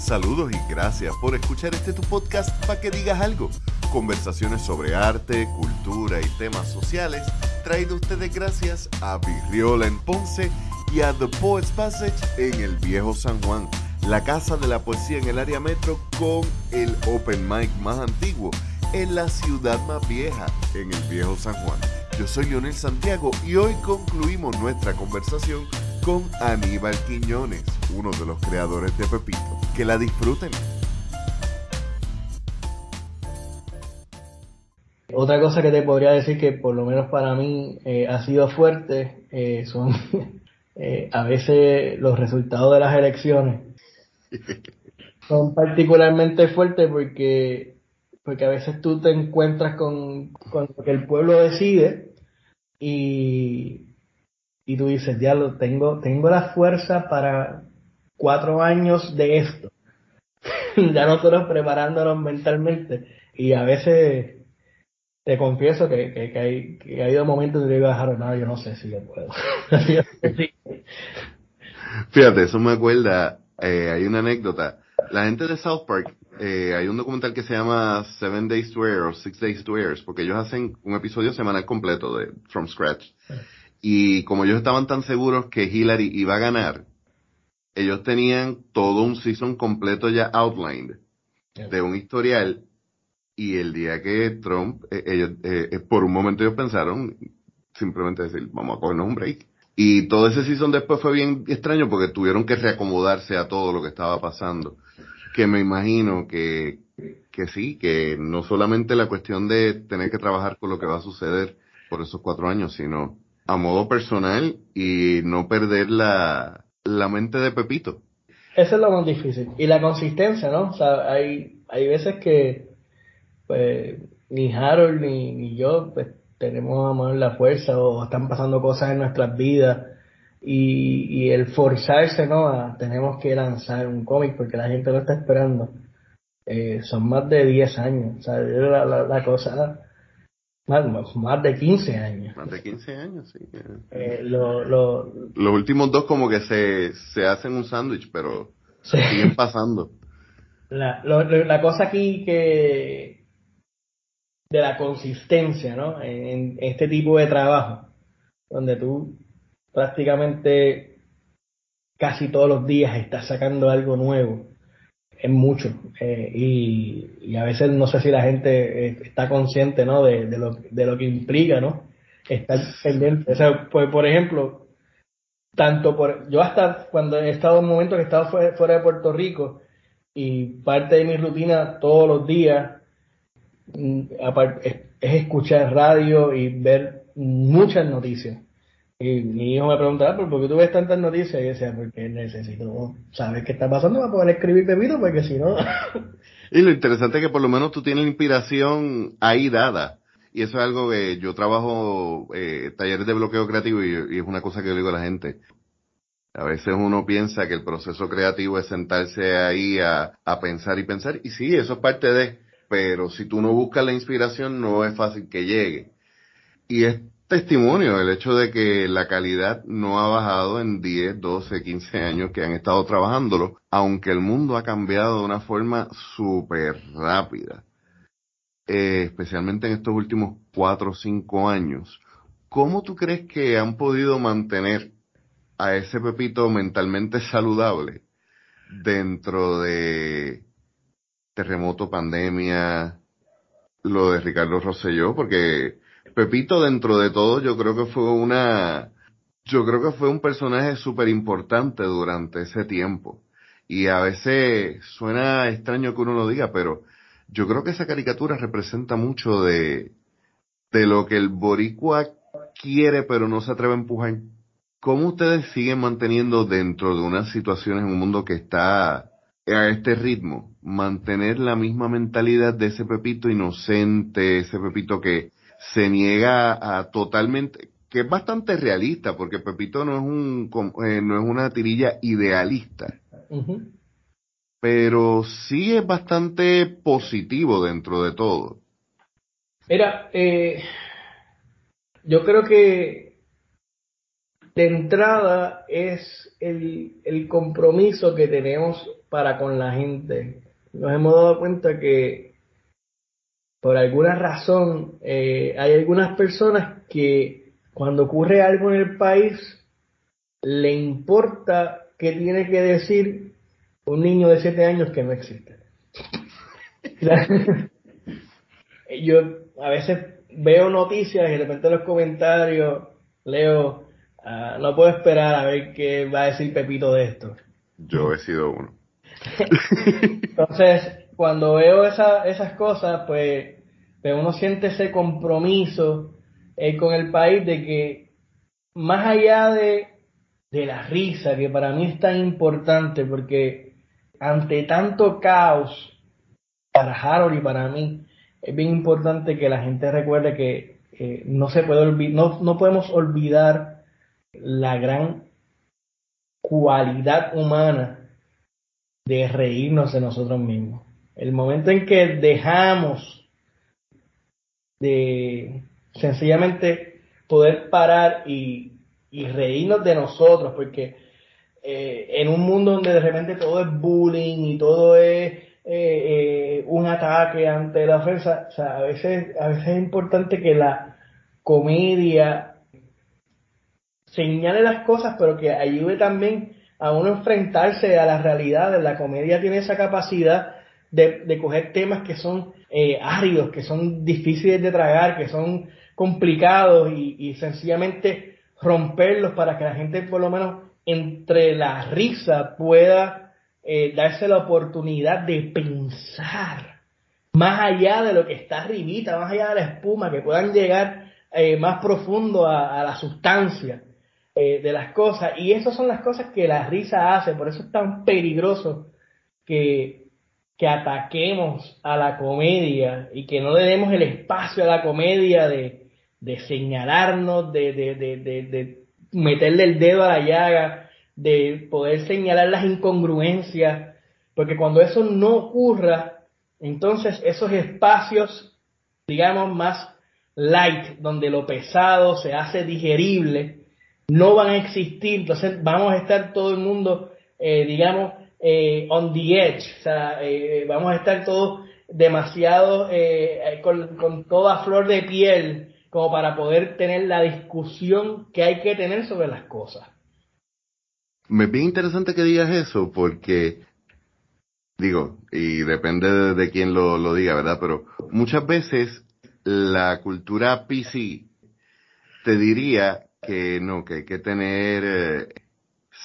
Saludos y gracias por escuchar este tu podcast para que digas algo. Conversaciones sobre arte, cultura y temas sociales, traído ustedes gracias a Virriola en Ponce y a The Poets Passage en el Viejo San Juan, la casa de la poesía en el área metro con el open mic más antiguo en la ciudad más vieja, en el Viejo San Juan. Yo soy Leonel Santiago y hoy concluimos nuestra conversación con Aníbal Quiñones, uno de los creadores de Pepito. Que la disfruten. Otra cosa que te podría decir que por lo menos para mí eh, ha sido fuerte eh, son eh, a veces los resultados de las elecciones. Son particularmente fuertes porque, porque a veces tú te encuentras con, con lo que el pueblo decide y, y tú dices, diablo, tengo, tengo la fuerza para cuatro años de esto. ya nosotros preparándonos mentalmente. Y a veces te confieso que, que, hay, que ha habido momentos de digo, no, yo no sé si yo puedo. Fíjate, eso me acuerda, eh, hay una anécdota. La gente de South Park, eh, hay un documental que se llama Seven Days to Air o Six Days to Air, porque ellos hacen un episodio semanal completo de From Scratch. Y como ellos estaban tan seguros que Hillary iba a ganar, ellos tenían todo un season completo ya outlined de un historial y el día que Trump, eh, ellos, eh, eh, por un momento ellos pensaron simplemente decir, vamos a cogernos un break. Y todo ese season después fue bien extraño porque tuvieron que reacomodarse a todo lo que estaba pasando. Que me imagino que, que sí, que no solamente la cuestión de tener que trabajar con lo que va a suceder por esos cuatro años, sino a modo personal y no perder la, la mente de Pepito. Eso es lo más difícil. Y la consistencia, ¿no? O sea, hay, hay veces que pues ni Harold ni, ni yo pues tenemos a la fuerza o están pasando cosas en nuestras vidas y, y el forzarse, ¿no? tenemos que lanzar un cómic porque la gente lo está esperando. Eh, son más de 10 años. O sea, la, la cosa más, más de 15 años. Más de 15 años, sí. Eh, lo, lo, Los últimos dos como que se, se hacen un sándwich, pero siguen pasando. La, la cosa aquí que de la consistencia, ¿no? En, en, este tipo de trabajo, donde tú prácticamente casi todos los días estás sacando algo nuevo es mucho. Eh, y, a veces no sé si la gente eh, está consciente, ¿no? De, de, lo, de lo que implica, ¿no? Estar pendiente. O sea, pues, por ejemplo, tanto por, yo hasta cuando he estado en un momento que he estado fuera, fuera de Puerto Rico y parte de mi rutina todos los días mm, es escuchar radio y ver muchas noticias y mi hijo me preguntaba, ¿por qué tú ves tantas noticias? Y yo decía, porque necesito saber qué está pasando para poder escribir Pepito, porque si no... y lo interesante es que por lo menos tú tienes la inspiración ahí dada. Y eso es algo que yo trabajo eh, talleres de bloqueo creativo y, es una cosa que yo digo a la gente. A veces uno piensa que el proceso creativo es sentarse ahí a, a pensar y pensar. Y sí, eso es parte de... Pero si tú no buscas la inspiración, no es fácil que llegue. Y es testimonio el hecho de que la calidad no ha bajado en 10, 12, 15 años que han estado trabajándolo, aunque el mundo ha cambiado de una forma súper rápida, eh, especialmente en estos últimos 4 o 5 años. ¿Cómo tú crees que han podido mantener a ese Pepito mentalmente saludable dentro de terremoto, pandemia, lo de Ricardo Rosselló? Porque Pepito dentro de todo yo creo que fue una, yo creo que fue un personaje súper importante durante ese tiempo. Y a veces suena extraño que uno lo diga, pero yo creo que esa caricatura representa mucho de, de lo que el boricua quiere pero no se atreve a empujar. ¿Cómo ustedes siguen manteniendo dentro de unas situaciones en un mundo que está a este ritmo, mantener la misma mentalidad de ese Pepito inocente, ese Pepito que, se niega a totalmente, que es bastante realista, porque Pepito no es un eh, no es una tirilla idealista. Pero sí es bastante positivo dentro de todo. Mira, eh, yo creo que de entrada es el, el compromiso que tenemos para con la gente. Nos hemos dado cuenta que por alguna razón eh, hay algunas personas que cuando ocurre algo en el país le importa qué tiene que decir un niño de 7 años que no existe. Yo a veces veo noticias y de repente en los comentarios leo, ah, no puedo esperar a ver qué va a decir Pepito de esto. Yo he sido uno. Entonces, cuando veo esa, esas cosas, pues, pues, uno siente ese compromiso eh, con el país de que más allá de, de la risa, que para mí es tan importante, porque ante tanto caos, para Harold y para mí, es bien importante que la gente recuerde que no se puede no, no podemos olvidar la gran cualidad humana de reírnos de nosotros mismos. El momento en que dejamos de sencillamente poder parar y, reírnos de nosotros, porque eh, en un mundo donde de repente todo es bullying y todo es eh, eh, un ataque ante la ofensa. O sea, a veces, a veces es importante que la comedia señale las cosas, pero que ayude también a uno enfrentarse a la realidad. La comedia tiene esa capacidad de, de coger temas que son eh, áridos, que son difíciles de tragar, que son complicados y, y sencillamente romperlos para que la gente por lo menos entre la risa pueda eh, darse la oportunidad de pensar más allá de lo que está arribita, más allá de la espuma, que puedan llegar eh, más profundo a, la sustancia eh, de las cosas. Y esas son las cosas que la risa hace, por eso es tan peligroso que, que ataquemos a la comedia y que no le demos el espacio a la comedia de, de señalarnos, de, de, de, meterle el dedo a la llaga, de poder señalar las incongruencias, porque cuando eso no ocurra, entonces esos espacios, digamos, más light, donde lo pesado se hace digerible, no van a existir, entonces vamos a estar todo el mundo, eh, digamos, eh, on the edge, o sea, eh, vamos a estar todos demasiado con, con toda flor de piel como para poder tener la discusión que hay que tener sobre las cosas. Me es interesante que digas eso porque, digo, y depende de, quién lo, lo diga, ¿verdad? Pero muchas veces la cultura PC te diría que no, que hay que tener eh,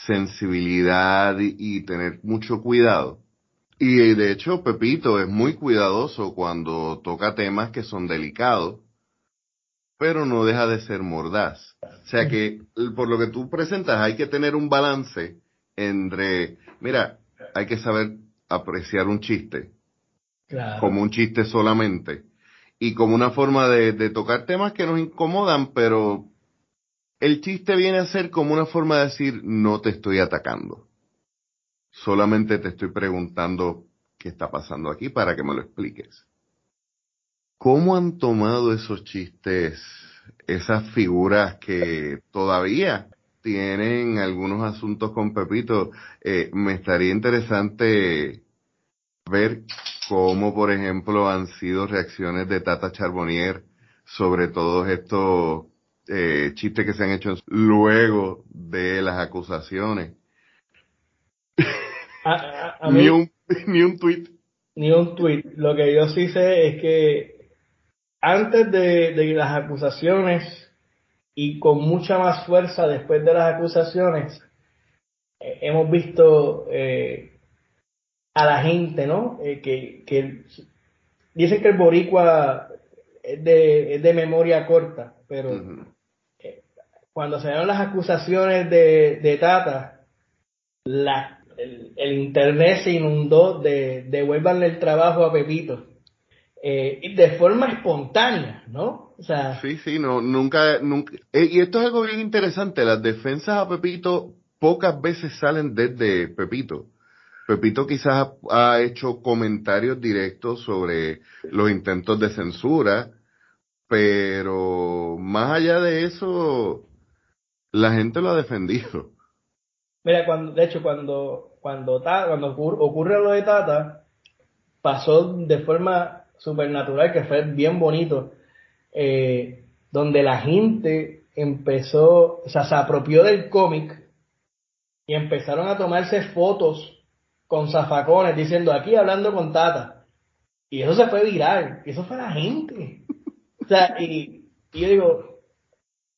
sensibilidad y, tener mucho cuidado. Y de hecho, Pepito es muy cuidadoso cuando toca temas que son delicados, pero no deja de ser mordaz. O sea que, por lo que tú presentas, hay que tener un balance entre, mira, hay que saber apreciar un chiste, como un chiste solamente, y como una forma de, de tocar temas que nos incomodan, pero el chiste viene a ser como una forma de decir, no te estoy atacando, solamente te estoy preguntando qué está pasando aquí para que me lo expliques. ¿Cómo han tomado esos chistes esas figuras que todavía tienen algunos asuntos con Pepito, eh, me estaría interesante ver cómo, por ejemplo, han sido reacciones de Tata Charbonnier sobre todos estos eh, chistes que se han hecho luego de las acusaciones. ni, un, ni un tweet. Ni un tweet. Lo que yo sí sé es que antes de, las acusaciones y con mucha más fuerza después de las acusaciones, eh, hemos visto eh, a la gente, ¿no? Eh, que, dicen que el boricua es de, memoria corta, pero cuando se dieron las acusaciones de, de Tata, el, internet se inundó de devuélvanle el trabajo a Pepito eh, de forma espontánea, ¿no? O sea, sí, sí, no, nunca, nunca. Eh, y esto es algo bien interesante. Las defensas a Pepito pocas veces salen desde Pepito. Pepito quizás ha, hecho comentarios directos sobre los intentos de censura, pero más allá de eso, la gente lo ha defendido. Mira, cuando, de hecho, cuando, cuando, cuando ocurre, lo de Tata, pasó de forma supernatural, que fue bien bonito, eh, donde la gente empezó, o sea, se apropió del cómic y empezaron a tomarse fotos con zafacones diciendo aquí hablando con Tata. Y eso se fue viral, y eso fue la gente. O sea, y, yo digo,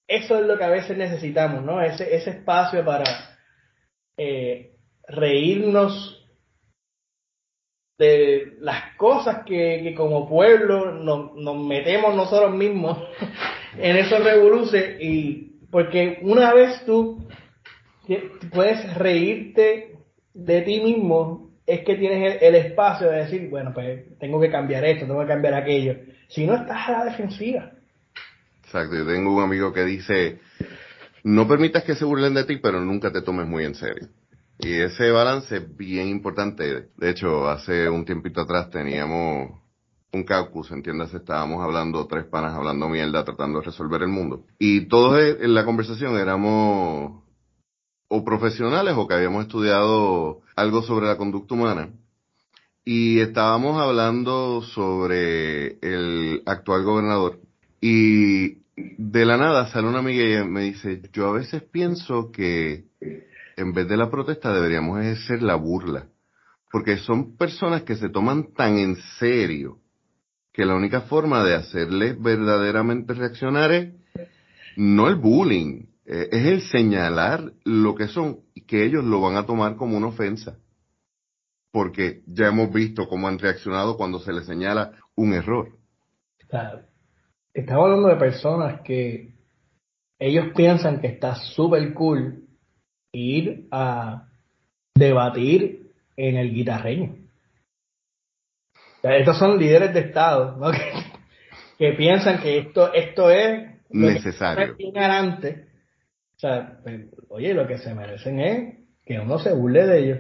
eso es lo que a veces necesitamos, ¿no? Ese, ese espacio para eh, reírnos de las cosas que, como pueblo nos, nos, metemos nosotros mismos en esos revoluces y porque una vez tú puedes reírte de ti mismo, es que tienes el, espacio de decir, bueno, pues tengo que cambiar esto, tengo que cambiar aquello. Si no, estás a la defensiva. Exacto, yo tengo un amigo que dice, no permitas que se burlen de ti, pero nunca te tomes muy en serio. Y ese balance es bien importante. De hecho, hace un tiempito atrás teníamos un caucus, entiendes, estábamos hablando, tres panas hablando mierda, tratando de resolver el mundo. Y todos en la conversación éramos o profesionales o que habíamos estudiado algo sobre la conducta humana. Y estábamos hablando sobre el actual gobernador. Y de la nada sale una amiga y me dice, yo a veces pienso que en vez de la protesta deberíamos ejercer la burla. Porque son personas que se toman tan en serio que la única forma de hacerles verdaderamente reaccionar es no el bullying, eh, es el señalar lo que son, que ellos lo van a tomar como una ofensa. Porque ya hemos visto cómo han reaccionado cuando se les señala un error. Estamos hablando de personas que ellos piensan que está súper cool ir a debatir en el guitarreño. estos son líderes de Estado que, piensan que esto, esto es necesario. O sea, pues, oye, lo que se merecen es que uno se burle de ellos.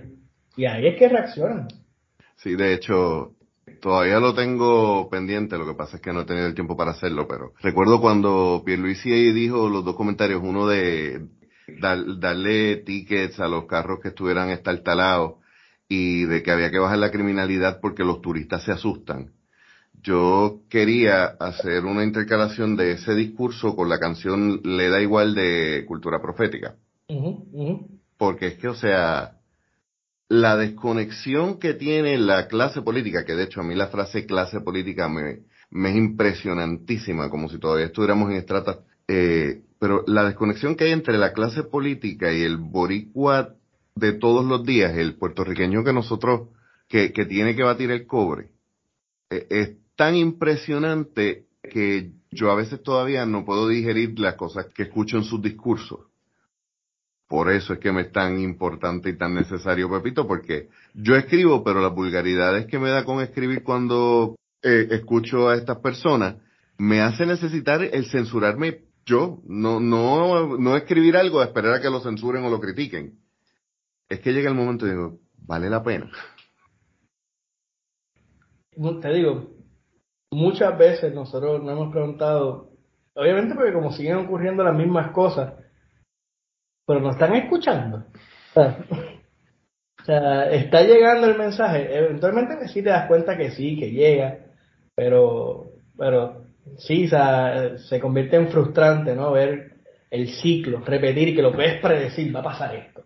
Y ahí es que reaccionan. Sí, de hecho, todavía lo tengo pendiente, lo que pasa es que no he tenido el tiempo para hacerlo, pero recuerdo cuando Pierluisi dijo los dos comentarios, uno de darle tickets a los carros que estuvieran estartalados y de que había que bajar la criminalidad porque los turistas se asustan yo quería hacer una intercalación de ese discurso con la canción Le da igual de cultura profética. Porque es que, o sea, la desconexión que tiene la clase política, que de hecho a mí la frase clase política me, es impresionantísima, como si todavía estuviéramos en estratas, eh, pero la desconexión que hay entre la clase política y el boricua de todos los días, el puertorriqueño que nosotros, que, que tiene que batir el cobre, eh, es tan impresionante que yo a veces todavía no puedo digerir las cosas que escucho en sus discursos. Por eso es que me es tan importante y tan necesario, Pepito, porque yo escribo, pero las vulgaridades que me da con escribir cuando eh, escucho a estas personas me hace necesitar el censurarme yo, no, no, no escribir algo a esperar a que lo censuren o lo critiquen. Es que llega el momento y digo, vale la pena. Te digo, muchas veces nosotros nos hemos preguntado, obviamente porque como siguen ocurriendo las mismas cosas, pero nos están escuchando. O sea, está llegando el mensaje. Eventualmente sí te das cuenta que sí, que llega, pero, pero sí, o sea, se convierte en frustrante, ¿no? Ver el ciclo, repetir que lo puedes predecir, va a pasar esto,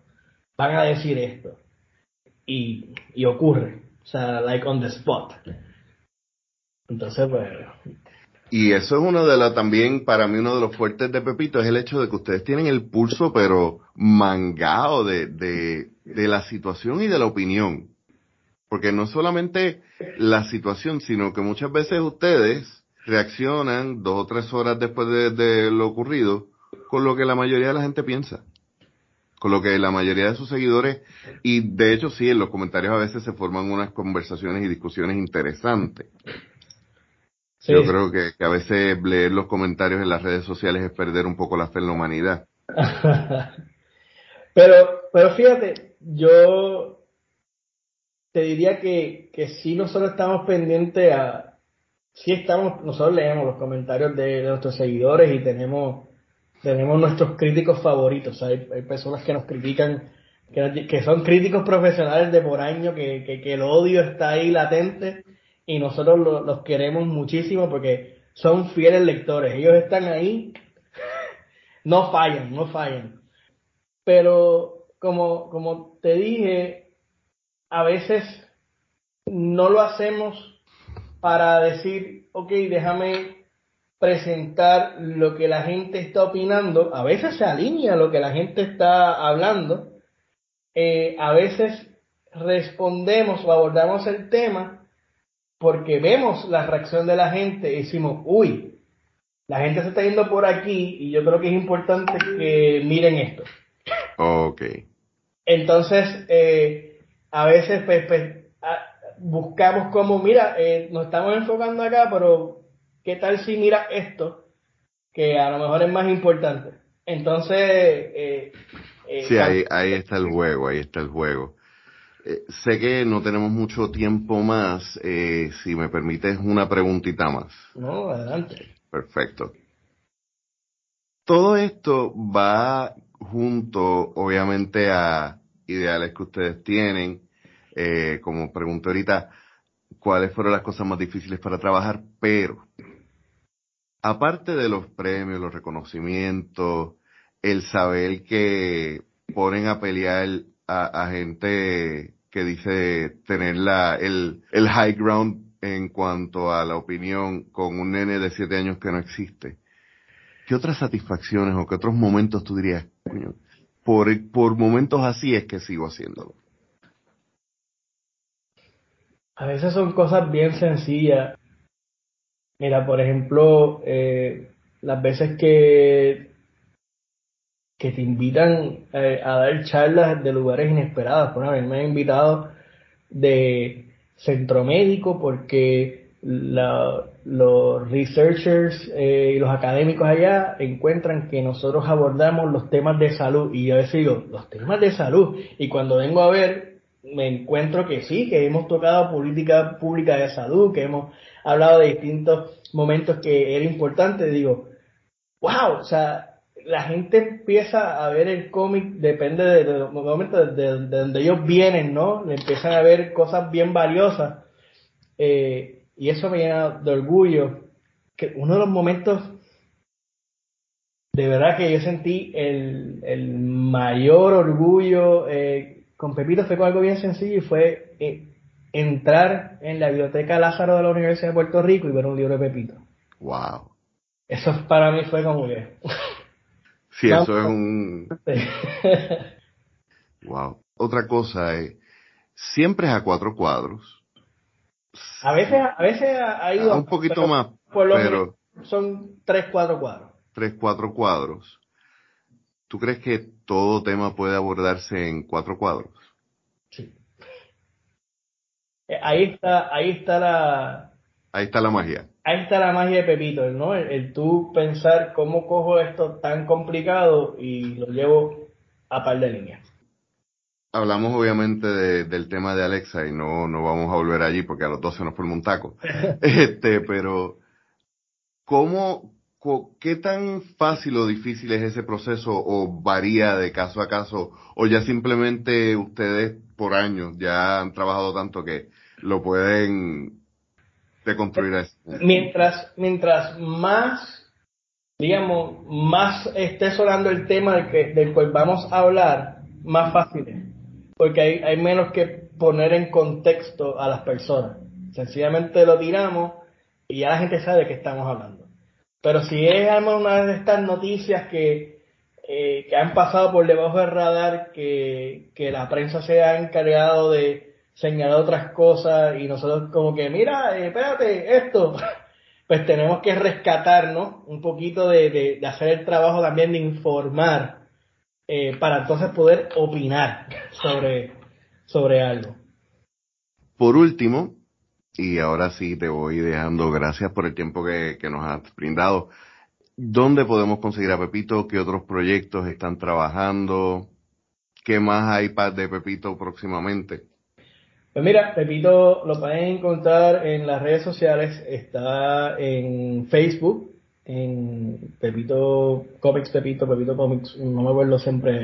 van a decir esto, y, y ocurre, o sea, like on the spot. Entonces, bueno. Y eso es uno de los, también para mí uno de los fuertes de Pepito, es el hecho de que ustedes tienen el pulso, pero mangado de, de, de la situación y de la opinión. Porque no solamente la situación, sino que muchas veces ustedes reaccionan dos o tres horas después de, de lo ocurrido con lo que la mayoría de la gente piensa con lo que la mayoría de sus seguidores, y de hecho sí, en los comentarios a veces se forman unas conversaciones y discusiones interesantes. Yo creo que, a veces leer los comentarios en las redes sociales es perder un poco la fe en la humanidad. pero, pero fíjate, yo te diría que, que sí nosotros estamos pendientes a, sí estamos, nosotros leemos los comentarios de, nuestros seguidores y tenemos tenemos nuestros críticos favoritos. Hay, hay personas que nos critican, que, son críticos profesionales de por año, que, que, el odio está ahí latente y nosotros los queremos muchísimo porque son fieles lectores. Ellos están ahí, no fallan, no fallan. Pero como, como te dije, a veces no lo hacemos para decir, ok, déjame presentar lo que la gente está opinando. A veces se alinea lo que la gente está hablando. Eh, a veces respondemos o abordamos el tema porque vemos la reacción de la gente y decimos, uy, la gente se está yendo por aquí y yo creo que es importante que miren esto. Ok. Entonces, eh, a veces pues, pues buscamos como, mira, eh, nos estamos enfocando acá, pero ¿qué tal si mira esto? Que a lo mejor es más importante. Entonces, eh, eh sí, ahí, ahí está el juego, ahí está el juego. Eh, sé que no tenemos mucho tiempo más. Eh, si me permites una preguntita más. No, adelante. Perfecto. Todo esto va junto, obviamente, a ideales que ustedes tienen. Eh, como pregunté ahorita, cuáles fueron las cosas más difíciles para trabajar, pero aparte de los premios, los reconocimientos, el saber que ponen a pelear a, gente que dice tener la, el, el high ground en cuanto a la opinión con un nene de siete años que no existe. ¿Qué otras satisfacciones o qué otros momentos tú dirías, por, por momentos así es que sigo haciéndolo? A veces son cosas bien sencillas. Mira, por ejemplo, eh, las veces que que te invitan eh, a dar charlas de lugares inesperados. Por ejemplo, me han invitado de centro médico porque los researchers eh, y los académicos allá encuentran que nosotros abordamos los temas de salud. Y yo digo, los temas de salud y cuando vengo a ver me encuentro que sí, que hemos tocado política pública de salud, que hemos hablado de distintos momentos que era importante, digo, wow, o sea, la gente empieza a ver el cómic, depende de, de, donde ellos vienen, ¿no? Le empiezan a ver cosas bien valiosas. Eh, y eso me llena de orgullo. Que uno de los momentos, de verdad que yo sentí el, mayor orgullo eh, con Pepito fue con algo bien sencillo y fue eh, entrar en la biblioteca Lázaro de la Universidad de Puerto Rico y ver un libro de Pepito. Wow. Eso para mí fue como que Sí, eso es un... wow. Otra cosa es, siempre es a cuatro cuadros. A veces, a veces ha ido... un poquito más, pero... Son tres, cuatro cuadros. Tres, cuatro cuadros. ¿Tú crees que todo tema puede abordarse en cuatro cuadros? Sí. Eh, ahí está, ahí está la... Ahí está la magia ahí está la magia de Pepito, ¿no? El, tú pensar cómo cojo esto tan complicado y lo llevo a par de líneas. Hablamos obviamente del tema de Alexa y no, no vamos a volver allí porque a los dos se nos forma un taco. este, pero ¿cómo, qué tan fácil o difícil es ese proceso o varía de caso a caso o ya simplemente ustedes por años ya han trabajado tanto que lo pueden de construir. Mientras, mientras más, digamos, más esté sonando el tema del, que, del cual vamos a hablar, más fácil es. Porque hay, hay menos que poner en contexto a las personas. Sencillamente lo tiramos y ya la gente sabe de qué estamos hablando. Pero si es una de estas noticias que, eh, que han pasado por debajo del radar, que, que la prensa se ha encargado de, señalar otras cosas y nosotros como que, mira, eh, espérate, esto, pues tenemos que rescatarnos un poquito de, de, hacer el trabajo también de informar eh, para entonces poder opinar sobre, sobre algo. Por último, y ahora sí te voy dejando gracias por el tiempo que, que nos has brindado. ¿Dónde podemos conseguir a Pepito? ¿Qué otros proyectos están trabajando? ¿Qué más hay de Pepito próximamente? Pues mira, Pepito lo pueden encontrar en las redes sociales, está en Facebook en Pepito Comics, Pepito, Pepito Comics, no me acuerdo siempre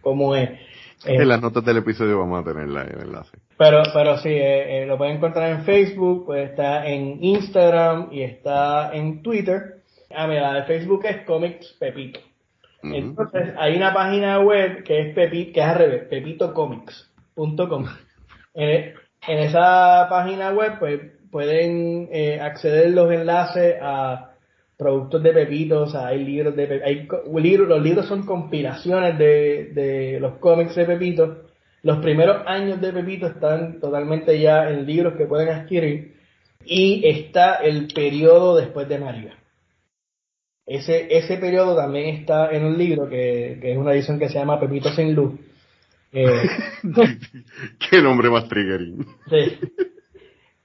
cómo es. en las notas del episodio vamos a tener el enlace. Pero, pero sí, eh, eh, lo pueden encontrar en Facebook, pues está en Instagram y está en Twitter. Ah, mira, de Facebook es Comics Pepito. Entonces, hay una página web que es Pepito, que es al revés, pepitocomics.com. En, en esa página web, pues, pueden eh, acceder los enlaces a productos de Pepito, hay libros de hay libros, los libros son compilaciones de, de los cómics de Pepito. Los primeros años de Pepito están totalmente ya en libros que pueden adquirir y está el periodo después de María. Ese, ese periodo también está en un libro que, que es una edición que se llama Pepito sin luz. Eh, Qué nombre más triggering. Sí.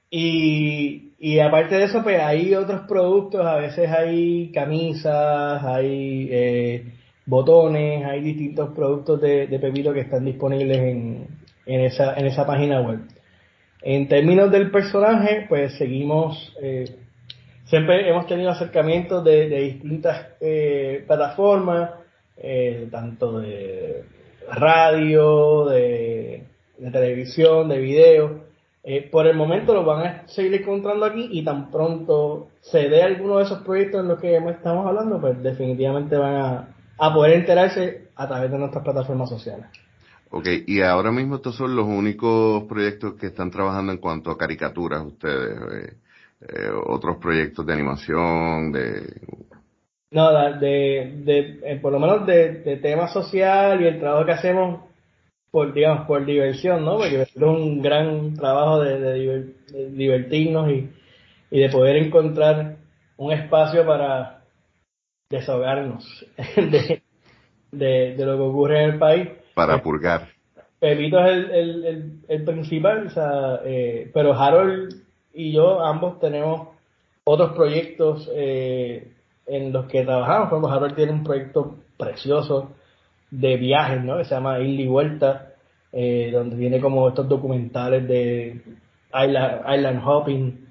Y, y aparte de eso, pues hay otros productos, a veces hay camisas, hay eh, botones, hay distintos productos de, de, Pepito que están disponibles en, en, esa, en esa página web. En términos del personaje, pues seguimos, eh, siempre hemos tenido acercamientos de, de distintas eh, plataformas, tanto de radio, de, televisión, de video eh, por el momento lo van a seguir encontrando aquí y tan pronto se dé alguno de esos proyectos en los que estamos hablando, pues definitivamente van a, a poder enterarse a través de nuestras plataformas sociales. Ok, y ahora mismo estos son los únicos proyectos que están trabajando en cuanto a caricaturas ustedes, eh, eh, otros proyectos de animación, de... No, de, de, por lo menos de, de tema social y el trabajo que hacemos por digamos por diversión, ¿no? Porque es un gran trabajo de, divertirnos y, y, de poder encontrar un espacio para desahogarnos de, de, lo que ocurre en el país. Para purgar. Pepito es el, el, el, principal, o sea, eh, pero Harold y yo ambos tenemos otros proyectos eh, en los que trabajamos. Por ejemplo, Harold tiene un proyecto precioso de viajes, ¿no? Que se llama Isla y Vuelta, eh, donde tiene como estos documentales de Island, island Hopping,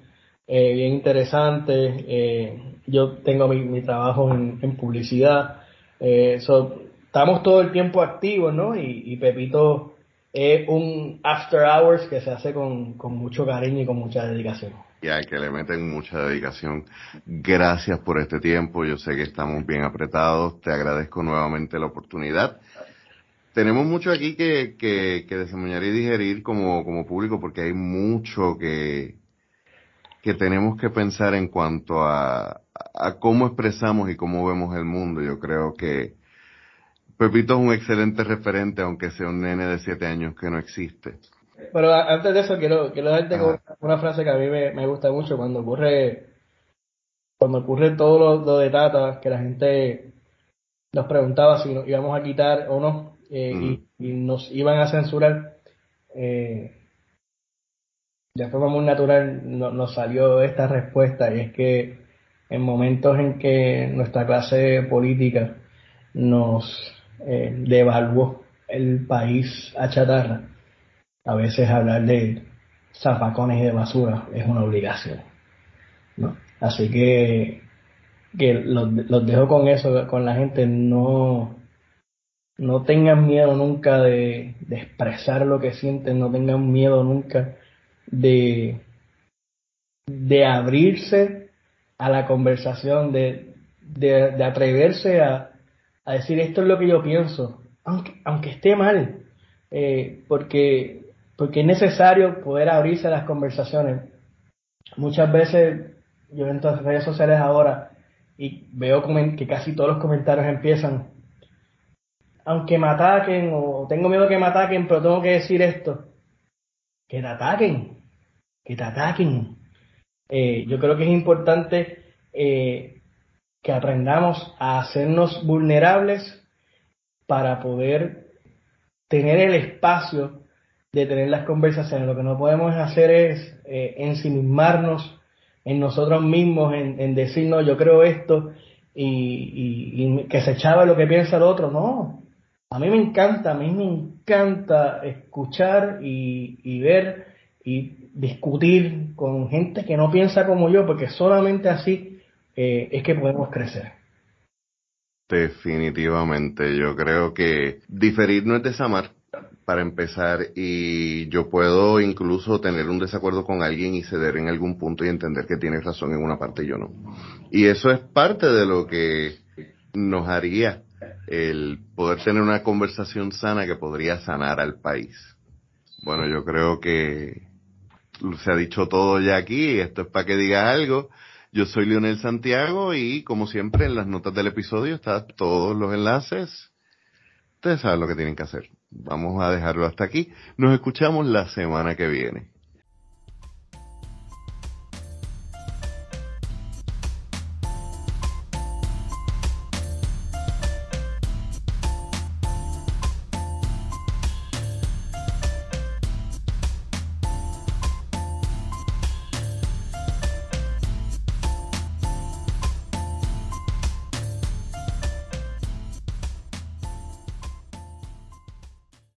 eh, bien interesantes. Eh, yo tengo mi, mi trabajo en, publicidad. Estamos todo el tiempo activos, ¿no? Y, y, Pepito es un after hours que se hace con, con mucho cariño y con mucha dedicación. Ya, que le meten mucha dedicación. Gracias por este tiempo. Yo sé que estamos bien apretados. Te agradezco nuevamente la oportunidad. Tenemos mucho aquí que, que, que y digerir como, como público porque hay mucho que, que tenemos que pensar en cuanto a, a cómo expresamos y cómo vemos el mundo. Yo creo que Pepito es un excelente referente, aunque sea un nene de siete años que no existe. Pero antes de eso, quiero, quiero darte una frase que a mí me, gusta mucho cuando ocurre cuando ocurre todo lo, de Tata, que la gente nos preguntaba si nos íbamos a quitar o no, eh, y, nos iban a censurar. Eh, de forma muy natural nos salió esta respuesta, y es que en momentos en que nuestra clase política nos eh, devaluó el país a chatarra, a veces hablar de zapacones y de basura es una obligación. ¿no? Así que, que los, los dejo con eso, con la gente, no, no tengan miedo nunca de, expresar lo que sienten, no tengan miedo nunca de, de abrirse a la conversación, de, de, de atreverse a, a, decir esto es lo que yo pienso, aunque, aunque esté mal, eh, porque porque es necesario poder abrirse las conversaciones. Muchas veces yo entro en redes sociales ahora y veo que casi todos los comentarios empiezan, aunque me ataquen o tengo miedo que me ataquen, pero tengo que decir esto, que te ataquen, que te ataquen. Eh, yo creo que es importante eh, que aprendamos a hacernos vulnerables para poder tener el espacio de tener las conversaciones. Lo que no podemos hacer es eh, ensimismarnos en nosotros mismos, en, decir, no, yo creo esto y, que se echaba lo que piensa el otro. No, a mí me encanta, a mí me encanta escuchar y, y ver y discutir con gente que no piensa como yo, porque solamente así eh, es que podemos crecer. Definitivamente, yo creo que diferir no es desamar, para empezar, y yo puedo incluso tener un desacuerdo con alguien y ceder en algún punto y entender que tienes razón en una parte y yo no. Y eso es parte de lo que nos haría el poder tener una conversación sana que podría sanar al país. Bueno, yo creo que se ha dicho todo ya aquí, esto es para que digas algo. Yo soy Leonel Santiago y como siempre en las notas del episodio están todos los enlaces. Ustedes saben lo que tienen que hacer. Vamos a dejarlo hasta aquí. Nos escuchamos la semana que viene.